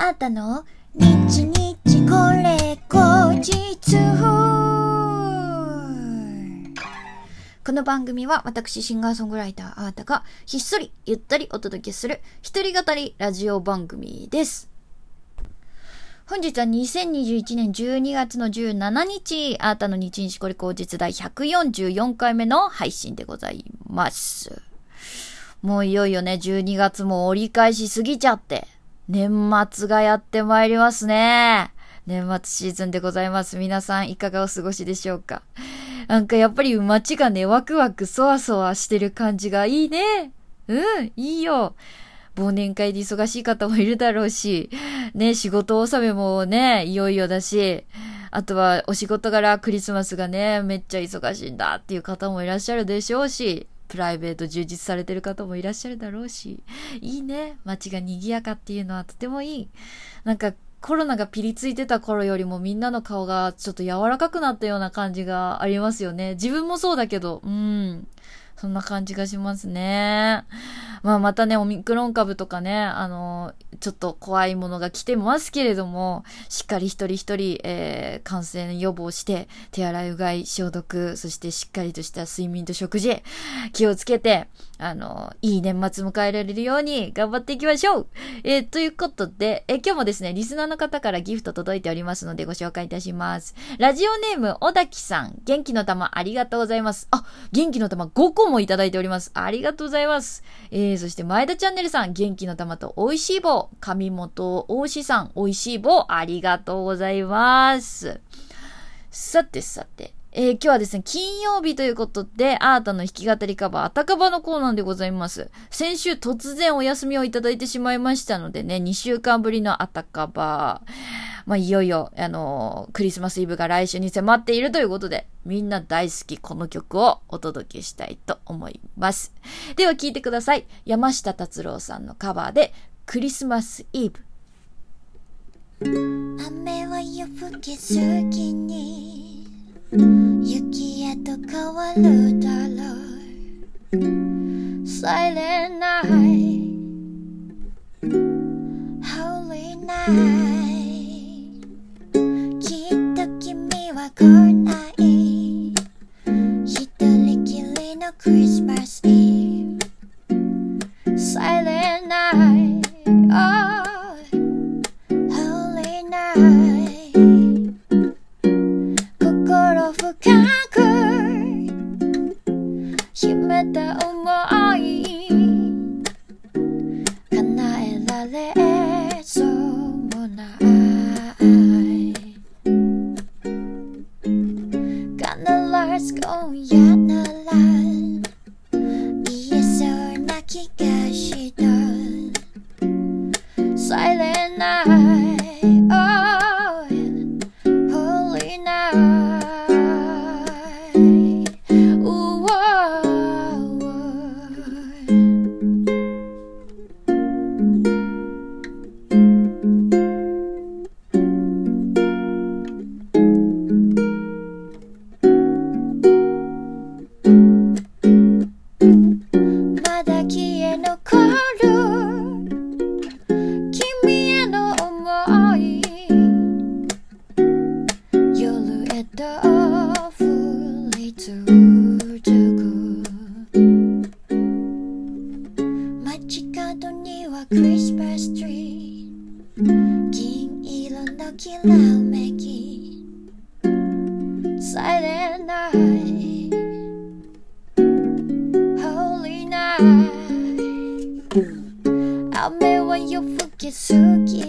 あったの？日日これ後日この番組は私シンガーソングライターあーたがひっそりゆったりお届けする一人語りラジオ番組です。本日は2021年12月の17日、あーたの日日これ後日第144回目の配信でございます。もういよいよね、12月も折り返し過ぎちゃって、年末がやってまいりますね。年末シーズンでございます。皆さんいかがお過ごしでしょうか？なんかやっぱり街がね、ワクワクそわそわしてる感じがいいね。うん、いいよ。忘年会で忙しい方もいるだろうし、ね、仕事納めもね、いよいよだし、あとはお仕事柄クリスマスがね、めっちゃ忙しいんだっていう方もいらっしゃるでしょうし、プライベート充実されてる方もいらっしゃるだろうし、いいね。街が賑やかっていうのはとてもいい。なんかコロナがピリついてた頃よりもみんなの顔がちょっと柔らかくなったような感じがありますよね。自分もそうだけど、うん。そんな感じがしますね。まあまたね、オミクロン株とかね、あの、ちょっと怖いものが来てますけれども、しっかり一人一人、えー、感染予防して、手洗い、うがい、消毒、そしてしっかりとした睡眠と食事、気をつけて、あの、いい年末迎えられるように頑張っていきましょうえー、ということで、えー、今日もですね、リスナーの方からギフト届いておりますのでご紹介いたします。ラジオネーム、小滝さん、元気の玉ありがとうございます。あ、元気の玉5個もいただいております。ありがとうございます。えー、そして前田チャンネルさん、元気の玉と美味しい棒、上本大志さん、美味しい棒、ありがとうございます。さてさて、えー、今日はですね、金曜日ということで、アートの弾き語りカバー、あたかばのコーナーでございます。先週突然お休みをいただいてしまいましたのでね、2週間ぶりのあたかば、まあ、いよいよ、あのー、クリスマスイブが来週に迫っているということで、みんな大好きこの曲をお届けしたいと思います。では聴いてください。山下達郎さんのカバーで、クリスマスイブ。雨は夜更けすぎに雪へと変わるだろう。Silent れ街角にはクリスマスツリー銀色のきらめき。Silent night Holy night 雨は夜更けすぎ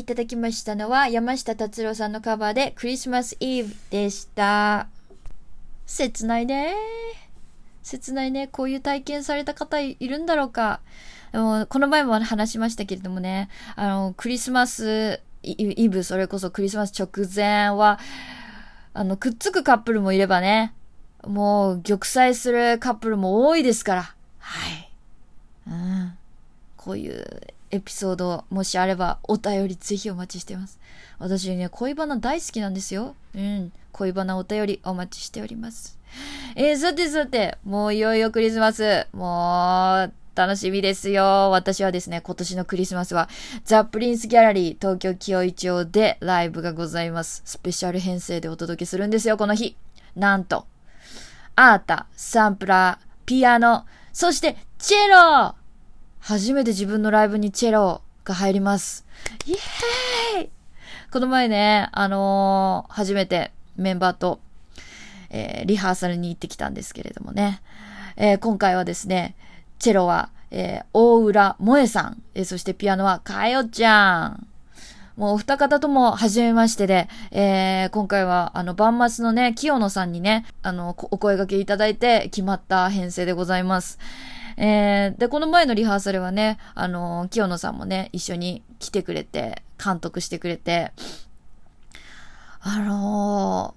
いただきましたのは山下達郎さんのカバーでクリスマスイブでした。切ないね。切ないね。こういう体験された方いるんだろうか。もこの前も話しましたけれどもね、あの、クリスマスイイブ、それこそクリスマス直前は、あの、くっつくカップルもいればね、もう玉砕するカップルも多いですから。はい。うん。こういうエピソードもしあればお便りぜひお待ちしてます。私ね、恋バナ大好きなんですよ。うん。恋バナお便りお待ちしております。えー、さてさて、もういよいよクリスマス。もう、楽しみですよ。私はですね、今年のクリスマスは、ザ・プリンスギャラリー東京清井町でライブがございます。スペシャル編成でお届けするんですよ、この日。なんと、アータ、サンプラー、ピアノ、そしてチェロ初めて自分のライブにチェロが入ります。イエーイこの前ね、あのー初めてメンバーと、えーリハーサルに行ってきたんですけれどもね。えー今回はですね、チェロは、えー大浦萌えさん、えーそしてピアノはかよちゃん。もうお二方とも初めましてで、えー、今回はあの、万末のね、清野さんにね、あの、こお声掛けいただいて決まった編成でございます。えー、で、この前のリハーサルはね、あの、清野さんもね、一緒に来てくれて、監督してくれて、あの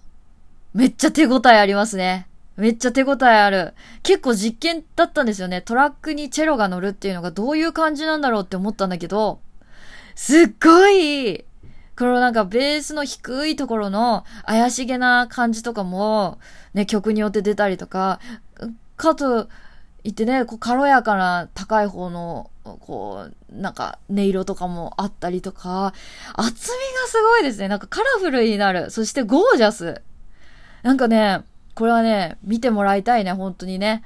ー、めっちゃ手応えありますね。めっちゃ手応えある。結構実験だったんですよね。トラックにチェロが乗るっていうのがどういう感じなんだろうって思ったんだけど、すっごい、このなんかベースの低いところの怪しげな感じとかも、ね、曲によって出たりとか、かと言ってね、こう軽やかな高い方の、こう、なんか音色とかもあったりとか、厚みがすごいですね。なんかカラフルになる。そしてゴージャス。なんかね、これはね、見てもらいたいね、本当にね。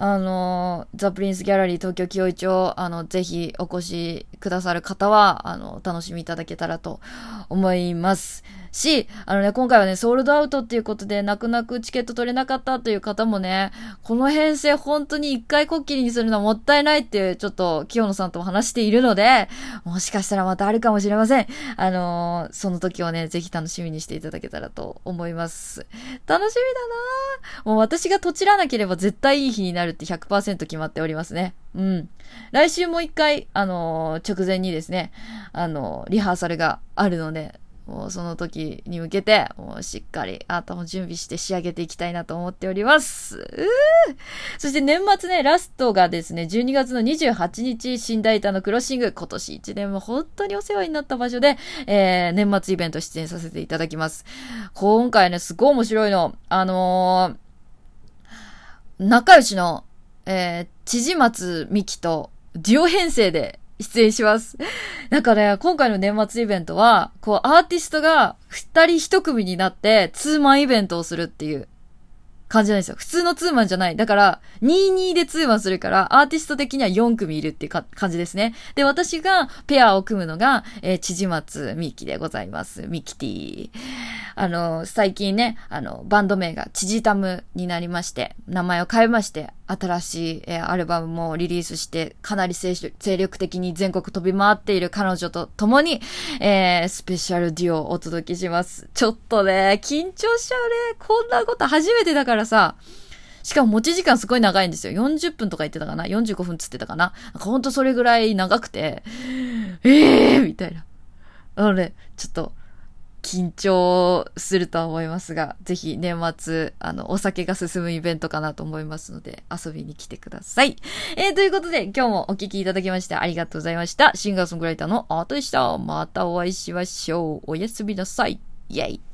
あの、ザ・プリンス・ギャラリー東京清井町、あの、ぜひお越しくださる方は、あの、楽しみいただけたらと思います。し、あのね、今回はね、ソールドアウトっていうことで、泣く泣くチケット取れなかったという方もね、この編成本当に一回こっきりにするのはもったいないっていう、ちょっと、清野さんとも話しているので、もしかしたらまたあるかもしれません。あのーその時をね、ぜひ楽しみにしていただけたらと思います。楽しみだなもう私がとちらなければ絶対いい日になるって100%決まっておりますね。うん。来週も一回、あのー直前にですね、あのーリハーサルがあるので、もうその時に向けて、もうしっかりあとも準備して仕上げていきたいなと思っております。うそして年末ね、ラストがですね、12月の28日、新大田のクロッシング、今年1年も本当にお世話になった場所で、えー、年末イベント出演させていただきます。今回ね、すごい面白いの。あのー仲良しの、えー、千々松美希とデュオ編成で出演します。なんかね、今回の年末イベントは、こう、アーティストが二人一組になって、ツーマンイベントをするっていう感じなんですよ。普通のツーマンじゃない。だから、22でツーマンするから、アーティスト的には4組いるっていう感じですね。で、私がペアを組むのが、えー、千々松みきでございます。みきティ。あの、最近ね、あの、バンド名がちじたむになりまして、名前を変えまして、新しい、えアルバムもリリースして、かなり精力精力的に全国飛び回っている彼女と共に、えースペシャルデュオをお届けします。ちょっとね、緊張しちゃうね。こんなこと初めてだからさ、しかも持ち時間すごい長いんですよ。40分とか言ってたかな ?45 分つってたかなほんとそれぐらい長くて、ええー、みたいな。あのね、ちょっと、緊張するとは思いますが、ぜひ年末、あの、お酒が進むイベントかなと思いますので、遊びに来てください。えー、ということで、今日もお聴きいただきましてありがとうございました。シンガーソングライターのアートでした。またお会いしましょう。おやすみなさい。イェイ。